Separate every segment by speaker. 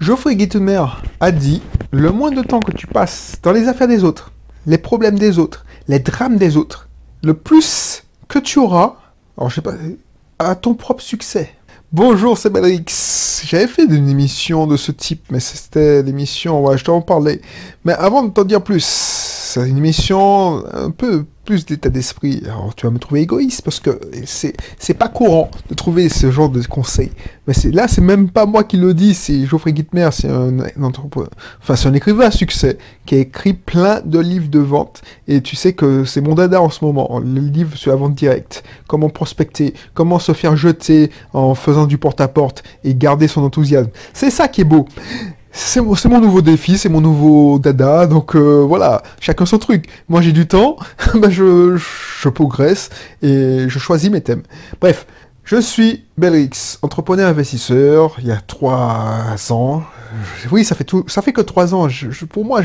Speaker 1: Geoffrey Gittemer a dit Le moins de temps que tu passes dans les affaires des autres, les problèmes des autres, les drames des autres, le plus que tu auras, alors je sais pas, à ton propre succès. Bonjour, c'est Belrix. J'avais fait une émission de ce type, mais c'était l'émission, ouais, je t'en parlais. Mais avant de t'en dire plus, c'est une émission un peu plus d'état d'esprit. Alors tu vas me trouver égoïste parce que c'est c'est pas courant de trouver ce genre de conseils. Mais c'est là c'est même pas moi qui le dis, c'est Geoffrey Gitmer, c'est un, entrepreneur, enfin c'est un écrivain à succès qui a écrit plein de livres de vente et tu sais que c'est mon dada en ce moment, le livre sur la vente directe, comment prospecter, comment se faire jeter en faisant du porte-à-porte et garder son enthousiasme. C'est ça qui est beau c'est mon, nouveau défi, c'est mon nouveau dada, donc euh, voilà, chacun son truc. Moi j'ai du temps, bah, je, je, progresse et je choisis mes thèmes. Bref, je suis Belrix, entrepreneur investisseur, il y a trois ans. Oui, ça fait tout, ça fait que trois ans. Je, pour moi,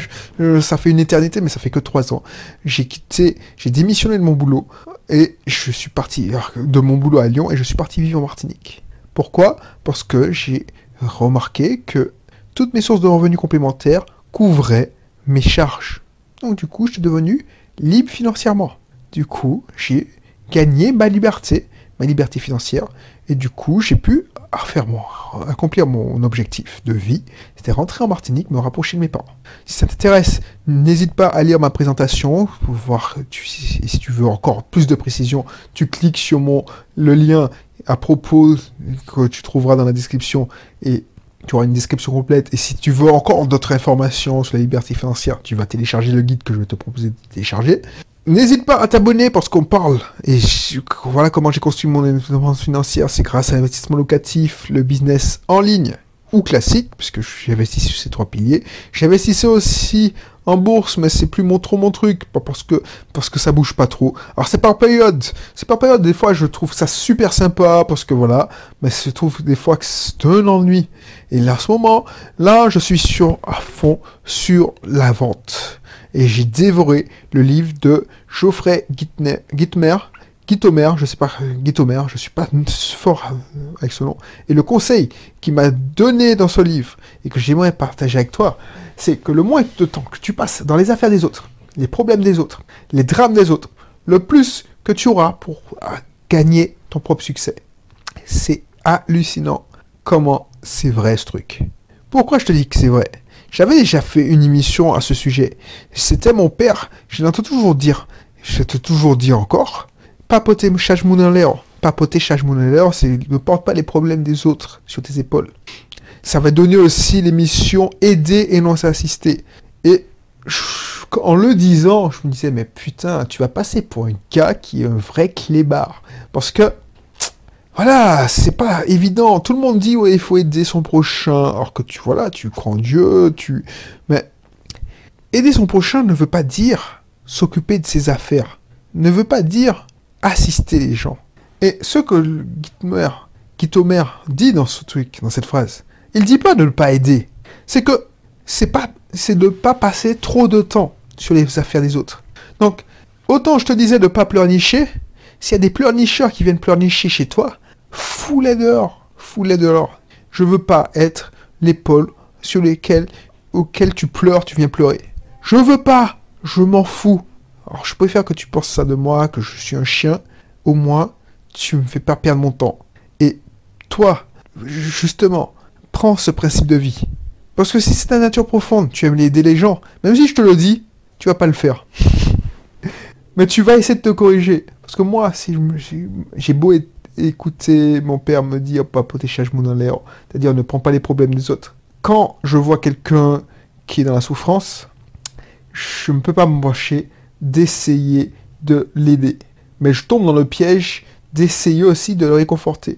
Speaker 1: ça fait une éternité, mais ça fait que trois ans. J'ai quitté, j'ai démissionné de mon boulot et je suis parti de mon boulot à Lyon et je suis parti vivre en Martinique. Pourquoi? Parce que j'ai remarqué que toutes mes sources de revenus complémentaires couvraient mes charges. Donc du coup, je suis devenu libre financièrement. Du coup, j'ai gagné ma liberté, ma liberté financière, et du coup, j'ai pu accomplir mon objectif de vie, c'était rentrer en Martinique, me rapprocher de mes parents. Si ça t'intéresse, n'hésite pas à lire ma présentation pour voir si tu veux encore plus de précision, tu cliques sur mon le lien à propos que tu trouveras dans la description et tu auras une description complète. Et si tu veux encore d'autres informations sur la liberté financière, tu vas télécharger le guide que je vais te proposer de télécharger. N'hésite pas à t'abonner parce qu'on parle. Et voilà comment j'ai construit mon indépendance financière. C'est grâce à l'investissement locatif, le business en ligne ou classique, puisque investi sur ces trois piliers. J'investissais aussi en bourse, mais c'est plus mon trop mon truc, parce que parce que ça bouge pas trop. Alors c'est par période, c'est par période. Des fois je trouve ça super sympa parce que voilà, mais je trouve des fois que c'est un ennui. Et là, à ce moment, là, je suis sur à fond sur la vente. Et j'ai dévoré le livre de Geoffrey Gitmer, Guitomer, je sais pas, Guitomer, je suis pas fort avec ce nom. Et le conseil qu'il m'a donné dans ce livre et que j'aimerais partager avec toi, c'est que le moins de temps que tu passes dans les affaires des autres, les problèmes des autres, les drames des autres, le plus que tu auras pour gagner ton propre succès. C'est hallucinant comment c'est vrai ce truc. Pourquoi je te dis que c'est vrai? J'avais déjà fait une émission à ce sujet. C'était mon père. Je l'entends toujours dire. Je te toujours dire encore papoter l'air, papoter l'air, c'est ne porte pas les problèmes des autres sur tes épaules. Ça va donner aussi l'émission aider et non s'assister. Et en le disant, je me disais, mais putain, tu vas passer pour un gars qui est un vrai clébard. Parce que, voilà, c'est pas évident. Tout le monde dit, ouais, il faut aider son prochain. Alors que tu, voilà, tu crois en Dieu, tu. Mais aider son prochain ne veut pas dire s'occuper de ses affaires. Ne veut pas dire assister les gens. Et ce que Gitmer, Gitomer dit dans ce truc, dans cette phrase, il dit pas de ne pas aider. C'est que c'est pas, c'est de ne pas passer trop de temps sur les affaires des autres. Donc, autant je te disais de pas pleurnicher, s'il y a des pleurnicheurs qui viennent pleurnicher chez toi, fous-les dehors, fous-les dehors. Je veux pas être l'épaule sur lesquelles, auxquelles tu pleures, tu viens pleurer. Je veux pas, je m'en fous. Alors je préfère que tu penses ça de moi, que je suis un chien. Au moins, tu me fais pas perdre mon temps. Et toi, justement, prends ce principe de vie. Parce que si c'est ta nature profonde, tu aimes aider les gens, même si je te le dis, tu vas pas le faire. Mais tu vas essayer de te corriger. Parce que moi, si j'ai beau écouter mon père me dire papoter mon en l'air, c'est-à-dire ne prends pas les problèmes des autres. Quand je vois quelqu'un qui est dans la souffrance, je ne peux pas me d'essayer de l'aider. Mais je tombe dans le piège d'essayer aussi de le réconforter.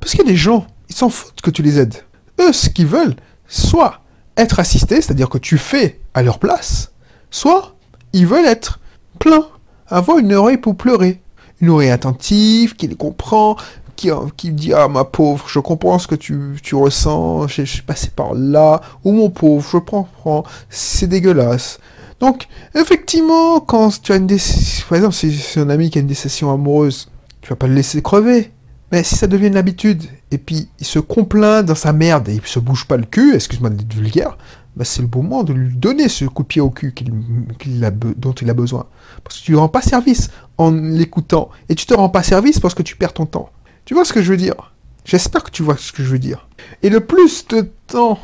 Speaker 1: Parce qu'il y a des gens, ils s'en foutent que tu les aides. Eux, ce qu'ils veulent, soit être assistés, c'est-à-dire que tu fais à leur place, soit ils veulent être pleins, avoir une oreille pour pleurer. Une oreille attentive, qui les comprend, qui, qui dit Ah, ma pauvre, je comprends ce que tu, ressens, je, suis passé par là, ou mon pauvre, je comprends, c'est dégueulasse. Donc, effectivement, quand tu as une décision, par exemple, si c'est un ami qui a une décision amoureuse, tu vas pas le laisser crever. Mais si ça devient une habitude, et puis il se complaint dans sa merde et il se bouge pas le cul, excuse-moi d'être vulgaire, bah c'est le bon moment de lui donner ce coup de pied au cul qu'il, a dont il a besoin. Parce que tu lui rends pas service en l'écoutant. Et tu te rends pas service parce que tu perds ton temps. Tu vois ce que je veux dire? J'espère que tu vois ce que je veux dire. Et le plus de temps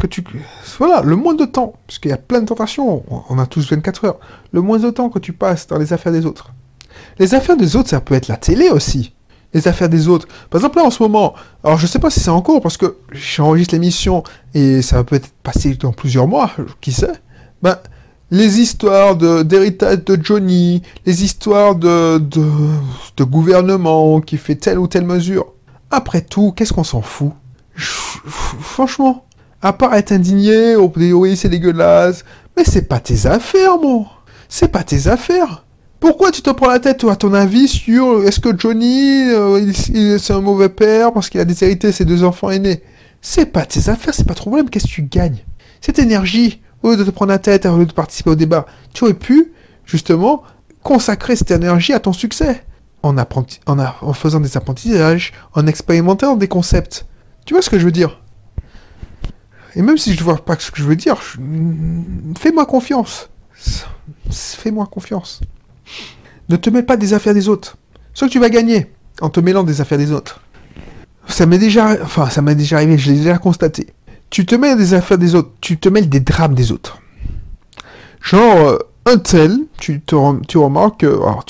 Speaker 1: que tu... Voilà, le moins de temps, parce qu'il y a plein de tentations, on a tous 24 heures, le moins de temps que tu passes dans les affaires des autres. Les affaires des autres, ça peut être la télé aussi. Les affaires des autres. Par exemple, là, en ce moment, alors je sais pas si c'est en cours, parce que j'enregistre l'émission, et ça va peut-être passer dans plusieurs mois, qui sait. Ben, les histoires d'héritage de, Johnny, les histoires de, de, de gouvernement qui fait telle ou telle mesure. Après tout, qu'est-ce qu'on s'en fout? Franchement, à part être indigné, dire oui c'est dégueulasse, mais c'est pas tes affaires, mon. C'est pas tes affaires. Pourquoi tu te prends la tête, à ton avis, sur est-ce que Johnny, euh, c'est un mauvais père parce qu'il a déshérité ses deux enfants aînés? C'est pas tes affaires, c'est pas ton problème, qu'est-ce que tu gagnes? Cette énergie, au lieu de te prendre la tête, au lieu de participer au débat, tu aurais pu, justement, consacrer cette énergie à ton succès. En, en, en faisant des apprentissages, en expérimentant des concepts. Tu vois ce que je veux dire? Et même si je vois pas ce que je veux dire, fais-moi confiance. Fais-moi confiance. Ne te mets pas des affaires des autres. Ce que tu vas gagner en te mêlant des affaires des autres. Ça m'est déjà, enfin, ça déjà arrivé, je l'ai déjà constaté. Tu te mets des affaires des autres, tu te mêles des drames des autres. Genre, euh, un tel, tu, te, tu remarques, alors,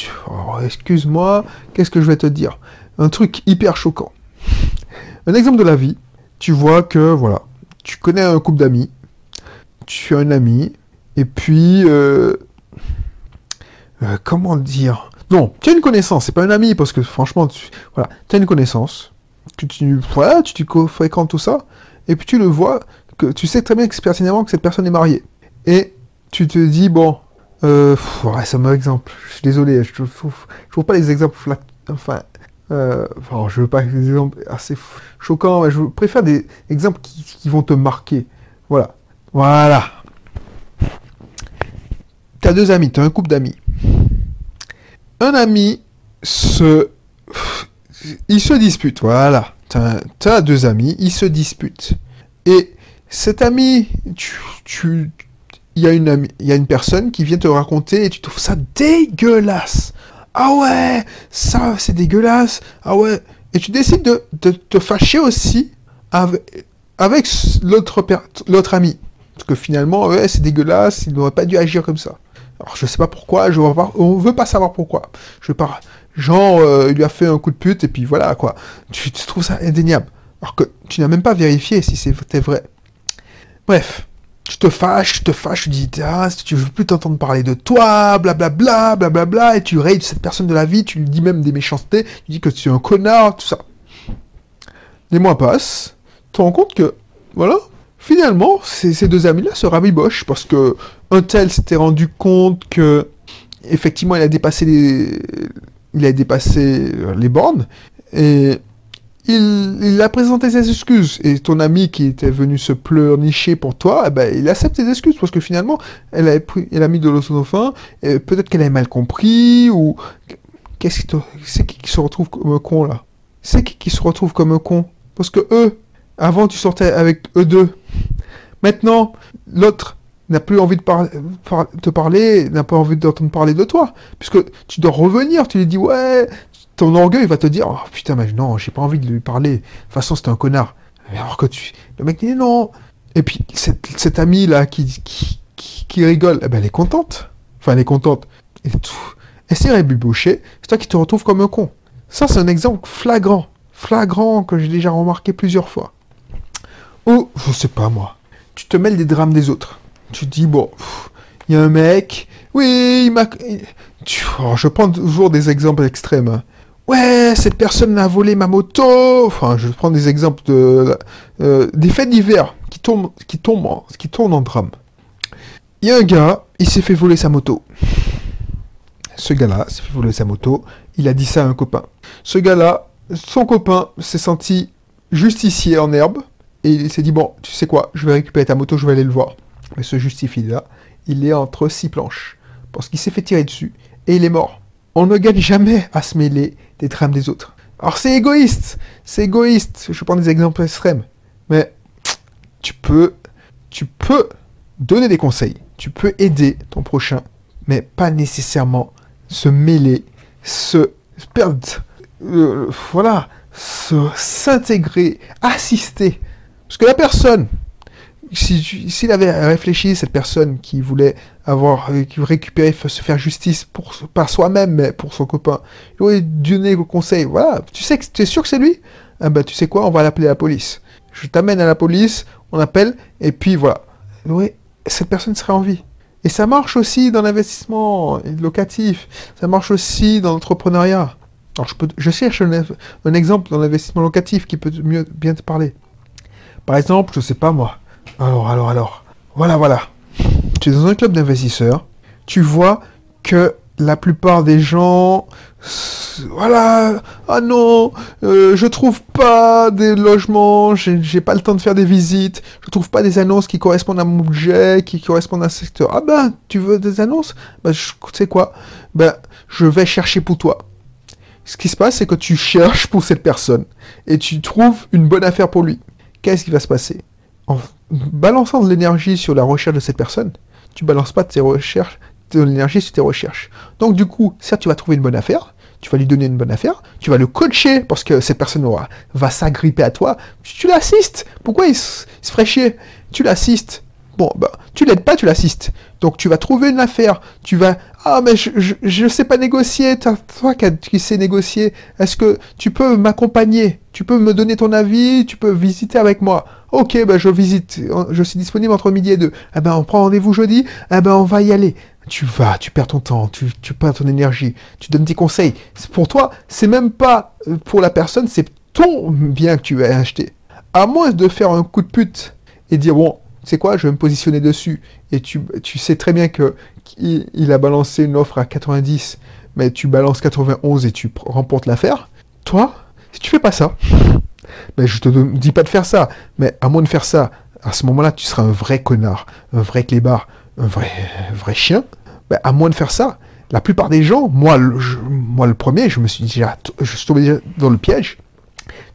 Speaker 1: excuse-moi, qu'est-ce que je vais te dire? Un truc hyper choquant. Un exemple de la vie, tu vois que, voilà, tu connais un couple d'amis, tu as un ami, et puis, euh, euh, comment dire? Non, tu as une connaissance, c'est pas un ami, parce que franchement, tu, voilà, as une connaissance, que tu, voilà, tu, fréquentes tout ça, et puis tu le vois, que tu sais très bien pertinemment que cette personne est mariée. Et tu te dis, bon, euh, ouais, c'est un mauvais exemple, je suis désolé, je trouve, je trouve pas les exemples, enfin, euh, enfin, je veux pas des exemples assez choquants, mais je préfère des exemples qui, vont te marquer. Voilà. Voilà. T'as deux amis, t'as un couple d'amis un ami se... Il se dispute, voilà. Tu as deux amis, ils se disputent. Et cet ami, tu, il y a une il y a une personne qui vient te raconter et tu trouves ça dégueulasse. Ah ouais, ça c'est dégueulasse. Ah ouais. Et tu décides de, te fâcher aussi avec, avec l'autre l'autre ami. Parce que finalement, ouais, c'est dégueulasse, il n'aurait pas dû agir comme ça. Alors je sais pas pourquoi, je pas, on veut pas savoir pourquoi. Je pas, genre euh, il lui a fait un coup de pute et puis voilà quoi. Tu, trouves ça indéniable. Alors que tu n'as même pas vérifié si c'était vrai. Bref, tu te fâches, tu te fâches, tu dis ah, tu veux plus t'entendre parler de toi, blablabla, blablabla, bla, et tu rayes cette personne de la vie, tu lui dis même des méchancetés, tu dis que tu es un connard, tout ça. Les mois passent, tu te rends compte que, voilà, finalement, ces, deux amis-là se rabibochent parce que un tel s'était rendu compte que effectivement il a dépassé les, il a dépassé les bornes et il, a présenté ses excuses. Et ton ami qui était venu se pleurnicher pour toi, eh ben, il accepte ses excuses parce que finalement, elle a, pris, elle a mis de l'osonofin, et peut-être qu'elle a mal compris, ou. Qu'est-ce C'est qui qui se retrouve comme un con là? C'est qui qui se retrouve comme un con? Parce que eux, avant tu sortais avec eux deux. Maintenant, l'autre n'a plus envie de te parler, n'a pas envie d'entendre parler de toi. Puisque tu dois revenir, tu lui dis, ouais, ton orgueil va te dire, oh putain, mais non, j'ai pas envie de lui parler. De toute façon, c'est un connard. Alors que tu. Le mec dit non. Et puis, cette, cette amie-là qui, qui, qui, rigole, eh ben, elle est contente. Enfin, elle est contente. Et tout. C'est c'est toi qui te retrouves comme un con. Ça, c'est un exemple flagrant. Flagrant que j'ai déjà remarqué plusieurs fois. Ou, je sais pas moi, tu te mêles des drames des autres tu dis, bon, il y a un mec, oui, il m'a... Oh, je prends toujours des exemples extrêmes. Hein. Ouais, cette personne a volé ma moto. Enfin, je prends des exemples de euh, des faits divers qui tombent, qui tombent, en, qui tournent en drame. Il y a un gars, il s'est fait voler sa moto. Ce gars-là s'est fait voler sa moto. Il a dit ça à un copain. Ce gars-là, son copain s'est senti justicier en herbe et il s'est dit bon, tu sais quoi, je vais récupérer ta moto, je vais aller le voir mais se justifie là, il est entre six planches, parce qu'il s'est fait tirer dessus, et il est mort. On ne gagne jamais à se mêler des drames des autres. Alors c'est égoïste, c'est égoïste. Je prends des exemples extrêmes, mais tu peux, tu peux donner des conseils, tu peux aider ton prochain, mais pas nécessairement se mêler, se perdre, euh, voilà, s'intégrer, assister. Parce que la personne, s'il avait réfléchi, cette personne qui voulait avoir, euh, qui récupérer, se faire justice par soi-même, mais pour son copain, il aurait donné le conseil. Voilà, tu sais que tu es sûr que c'est lui? Ah ben tu sais quoi, on va l'appeler la police. Je t'amène à la police, on appelle, et puis voilà. Oui, cette personne serait en vie. Et ça marche aussi dans l'investissement locatif. Ça marche aussi dans l'entrepreneuriat. Alors je, cherche un, un exemple dans l'investissement locatif qui peut mieux bien te parler. Par exemple, je sais pas moi. Alors, alors, alors. Voilà, voilà. Tu es dans un club d'investisseurs. Tu vois que la plupart des gens, voilà, ah non, euh, je trouve pas des logements, j'ai pas le temps de faire des visites, je trouve pas des annonces qui correspondent à mon budget, qui correspondent à ce secteur. Ah ben, tu veux des annonces? Ben, tu sais quoi? Ben, je vais chercher pour toi. Ce qui se passe, c'est que tu cherches pour cette personne et tu trouves une bonne affaire pour lui. Qu'est-ce qui va se passer? Balançant de l'énergie sur la recherche de cette personne, tu balances pas de tes recherches de l'énergie sur tes recherches. Donc du coup, certes, tu vas trouver une bonne affaire, tu vas lui donner une bonne affaire, tu vas le coacher parce que cette personne va s'agripper à toi, tu, l'assistes. Pourquoi il se, ferait Tu l'assistes. Bon, bah, tu l'aides pas, tu l'assistes. Donc tu vas trouver une affaire, tu vas... Ah mais je ne sais pas négocier, toi qui sais négocier, est-ce que tu peux m'accompagner? Tu peux me donner ton avis, tu peux visiter avec moi? Ok, ben je visite, je suis disponible entre midi et deux. Eh ben on prend rendez-vous jeudi, eh ben on va y aller. Tu vas, tu perds ton temps, tu, tu perds ton énergie, tu donnes des conseils. Pour toi, c'est même pas euh, pour la personne, c'est ton bien que tu vas acheter. À moins de faire un coup de pute et dire bon, c'est quoi, je vais me positionner dessus. Et tu, tu sais très bien que il, a balancé une offre à 90, mais tu balances 91 et tu remportes l'affaire. Toi, si tu fais pas ça, ben je te dis pas de faire ça, mais à moins de faire ça, à ce moment-là, tu seras un vrai connard, un vrai clébard, un vrai, vrai chien. À moins de faire ça, la plupart des gens, moi, le, moi le premier, je me suis dit, je suis tombé dans le piège.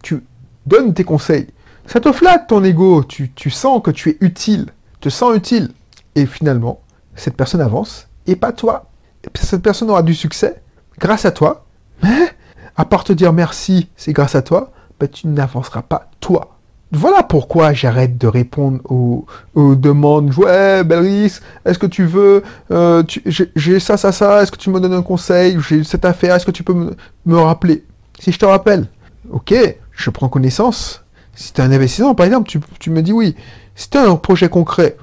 Speaker 1: Tu donnes tes conseils. Ça te flatte ton ego. Tu, tu sens que tu es utile. Te sens utile. Et finalement, cette personne avance et pas toi. cette personne aura du succès grâce à toi. Mais, à part te dire merci, c'est grâce à toi, ben, tu n'avanceras pas toi. Voilà pourquoi j'arrête de répondre aux, demandes. Ouais, Belris, est-ce que tu veux euh, J'ai ça, ça, ça. Est-ce que tu me donnes un conseil J'ai cette affaire. Est-ce que tu peux me, rappeler? Si je te rappelle, ok, je prends connaissance. Si tu un investissement, par exemple, tu, me dis oui. Si tu un projet concret,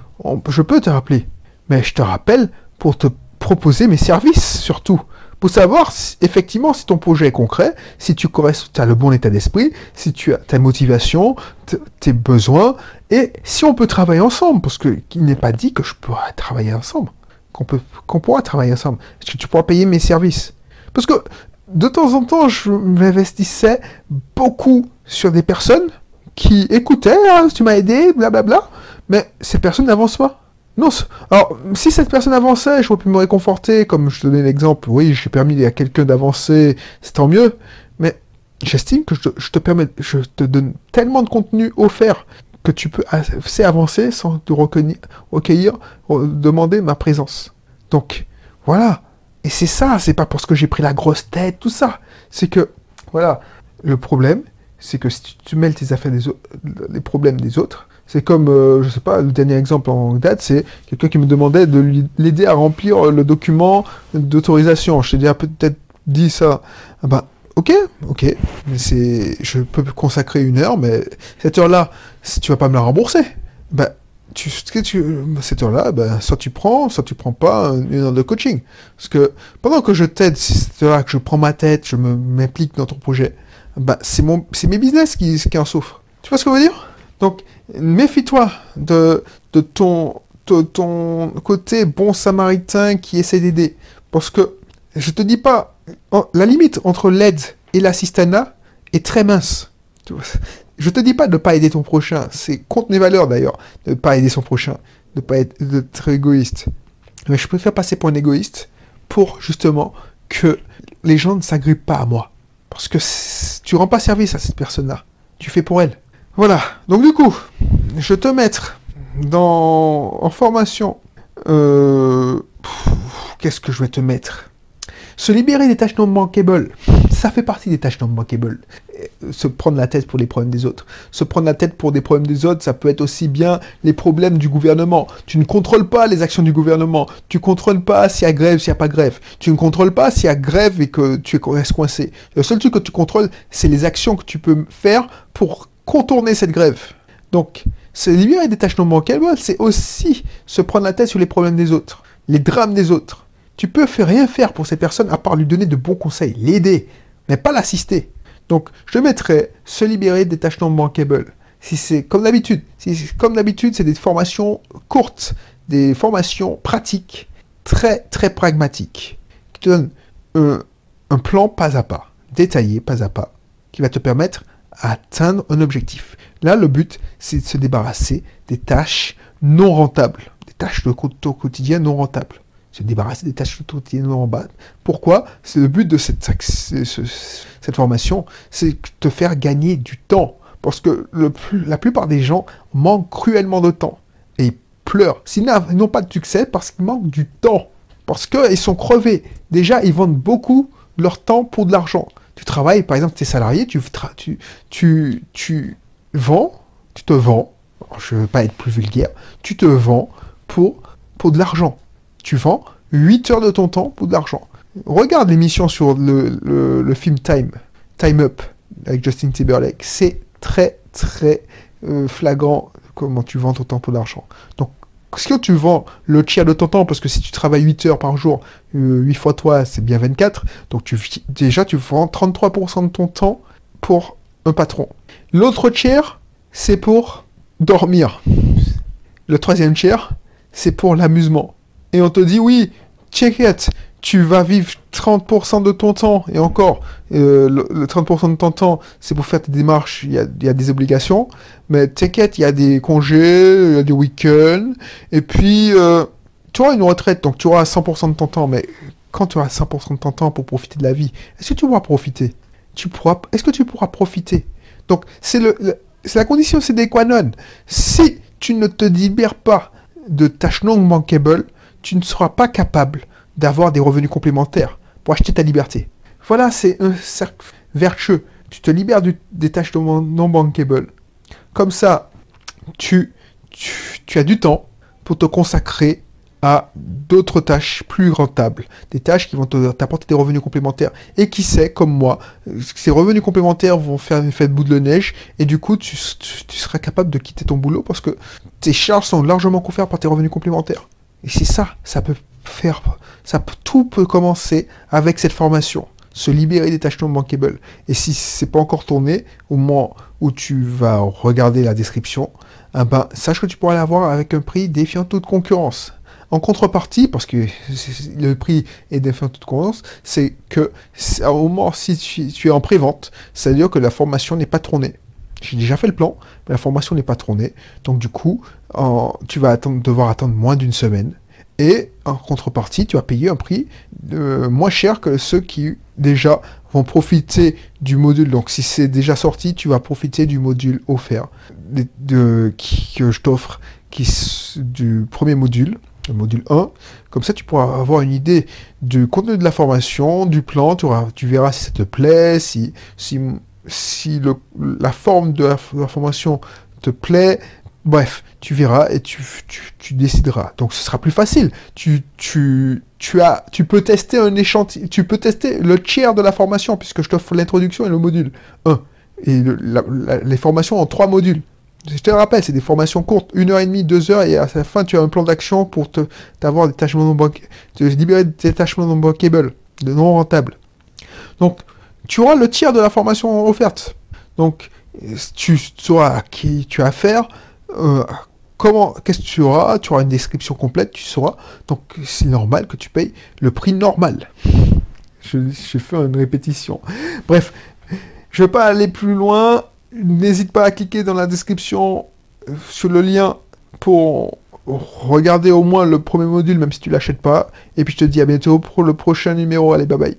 Speaker 1: je peux te rappeler. Mais je te rappelle pour te proposer mes services surtout pour savoir effectivement si ton projet est concret, si tu as le bon état d'esprit, si tu as ta motivation, tes besoins, et si on peut travailler ensemble, parce qu'il n'est pas dit que je pourrais travailler ensemble, qu'on peut, qu'on pourra travailler ensemble. Est-ce que tu pourras payer mes services? Parce que de temps en temps, je m'investissais beaucoup sur des personnes qui écoutaient, ah, tu m'as aidé, blablabla, mais ces personnes n'avancent pas. Non, alors, si cette personne avançait, je pourrais me réconforter, comme je te donnais l'exemple, oui, j'ai permis à quelqu'un d'avancer, c'est tant mieux, mais j'estime que je te, permets, je te donne tellement de contenu offert que tu peux assez avancer sans te recueillir demander ma présence. Donc, voilà. Et c'est ça, c'est pas parce que j'ai pris la grosse tête, tout ça. C'est que, voilà, le problème, c'est que si tu mêles tes affaires des les problèmes des autres, c'est comme, euh, je sais pas, le dernier exemple en date, c'est quelqu'un qui me demandait de l'aider à remplir le document d'autorisation. Je t'ai déjà peut-être dit ça. Ah bah, ok, ok, c'est, je peux consacrer une heure, mais cette heure-là, si tu vas pas me la rembourser, bah, tu, cette heure-là, bah, soit tu prends, soit tu prends pas une heure de coaching. Parce que pendant que je t'aide, c'est là que je prends ma tête, je m'implique dans ton projet, bah, c'est mon, c'est mes business qui, en souffrent. Tu vois ce que je veux dire? Donc, méfie-toi de, de ton, ton côté bon samaritain qui essaie d'aider. Parce que, je te dis pas, la limite entre l'aide et l'assistanat est très mince. Je te dis pas de pas aider ton prochain, c'est contre mes valeurs d'ailleurs, de ne pas aider son prochain, de pas être, égoïste. Mais je préfère passer pour un égoïste pour justement que les gens ne s'agrippent pas à moi. Parce que tu rends pas service à cette personne-là. Tu fais pour elle. Voilà. Donc du coup, je te mettre dans en formation. Euh, qu'est-ce que je vais te mettre? Se libérer des tâches non bankables, ça fait partie des tâches non bankables. Se prendre la tête pour les problèmes des autres. Se prendre la tête pour des problèmes des autres, ça peut être aussi bien les problèmes du gouvernement. Tu ne contrôles pas les actions du gouvernement. Tu ne contrôles pas s'il y a grève, s'il n'y a pas grève. Tu ne contrôles pas s'il y a grève et que tu restes coincé. Le seul truc que tu contrôles, c'est les actions que tu peux faire pour contourner cette grève. Donc, se libérer des tâches non bankables, c'est aussi se prendre la tête sur les problèmes des autres, les drames des autres. Tu peux faire rien faire pour ces personnes à part lui donner de bons conseils, l'aider, pas l'assister. Donc, je mettrais se libérer des tâches non bankables. Si c'est comme d'habitude, si comme d'habitude, c'est des formations courtes, des formations pratiques, très très pragmatiques, qui te donnent un, plan pas à pas, détaillé pas à pas, qui va te permettre d'atteindre un objectif. Là, le but, c'est de se débarrasser des tâches non rentables, des tâches de quotidien non rentables se débarrasser des tâches quotidiennes en bas. Pourquoi? C'est le but de cette, cette formation, c'est te faire gagner du temps. Parce que le, la plupart des gens manquent cruellement de temps. Et ils pleurent. S'ils n'ont pas de succès, parce qu'ils manquent du temps. Parce qu'ils sont crevés. Déjà, ils vendent beaucoup leur temps pour de l'argent. Tu travailles, par exemple, tu es salarié, tu, tu, tu, tu vends, tu te vends, je ne veux pas être plus vulgaire, tu te vends pour, pour de l'argent tu vends 8 heures de ton temps pour de l'argent. Regarde l'émission sur le, film Time, Time Up, avec Justin Timberlake. C'est très, très euh, flagrant comment tu vends ton temps pour de l'argent. Donc, si tu vends le tiers de ton temps, parce que si tu travailles 8 heures par jour, 8 euh, fois toi, c'est bien 24, donc tu, déjà tu vends 33% de ton temps pour un patron. L'autre tiers, c'est pour dormir. Le troisième tiers, c'est pour l'amusement et on te dit oui, check it, tu vas vivre 30% de ton temps, et encore, euh, le, 30% de ton temps, c'est pour faire tes démarches, il y a, des obligations, mais t'inquiète, il y a des congés, il y a des week-ends, et puis, euh, tu auras une retraite, donc tu auras 100% de ton temps, mais quand tu auras 100% de ton temps pour profiter de la vie, est-ce que tu pourras profiter? Tu pourras, Est-ce que tu pourras profiter? Donc, c'est le, la condition, c'est qua non. Si tu ne te libères pas de tâches non bankables, tu ne seras pas capable d'avoir des revenus complémentaires pour acheter ta liberté. Voilà, c'est un cercle vertueux. Tu te libères des tâches non bankable. Comme ça, tu, as du temps pour te consacrer à d'autres tâches plus rentables, des tâches qui vont t'apporter des revenus complémentaires. Et qui sait, comme moi, ces revenus complémentaires vont faire un effet de bout de neige, et du coup, tu, tu seras capable de quitter ton boulot parce que tes charges sont largement couvertes par tes revenus complémentaires. Et c'est ça, ça peut faire, ça tout peut commencer avec cette formation, se libérer des tâches non bankables. Et si c'est pas encore tourné, au moment où tu vas regarder la description, eh ben, sache que tu pourras l'avoir avec un prix défiant toute concurrence. En contrepartie, parce que le prix est défiant toute concurrence, c'est que au moment si tu, es en pré-vente, c'est-à-dire que la formation n'est pas tournée. J'ai déjà fait le plan, mais la formation n'est pas tournée. Donc du coup, tu vas devoir attendre moins d'une semaine. Et en contrepartie, tu vas payer un prix euh, moins cher que ceux qui déjà vont profiter du module. Donc si c'est déjà sorti, tu vas profiter du module offert que je t'offre du premier module le module 1. Comme ça, tu pourras avoir une idée du contenu de la formation, du plan, tu, verras si ça te plaît, si si le, la forme de la, formation te plaît, bref, tu verras et tu, décideras. Donc ce sera plus facile. Tu, as, tu peux tester un échantillon, tu peux tester le tiers de la formation puisque je t'offre l'introduction et le module 1. Et les formations en trois modules. Je te rappelle, c'est des formations courtes, une heure et demie, deux heures, et à la fin, tu as un plan d'action pour te, t'avoir des tâches non te libérer des tâches non bancables, de non rentables. Donc, tu auras le tiers de la formation offerte. Donc, tu sauras à qui tu as affaire, euh, comment, qu'est-ce que tu auras, tu auras une description complète, tu sauras. Donc, c'est normal que tu payes le prix normal. Je, fais une répétition. Bref, je ne vais pas aller plus loin. N'hésite pas à cliquer dans la description euh, sur le lien pour regarder au moins le premier module, même si tu l'achètes pas. Et puis je te dis à bientôt pour le prochain numéro. Allez, bye bye.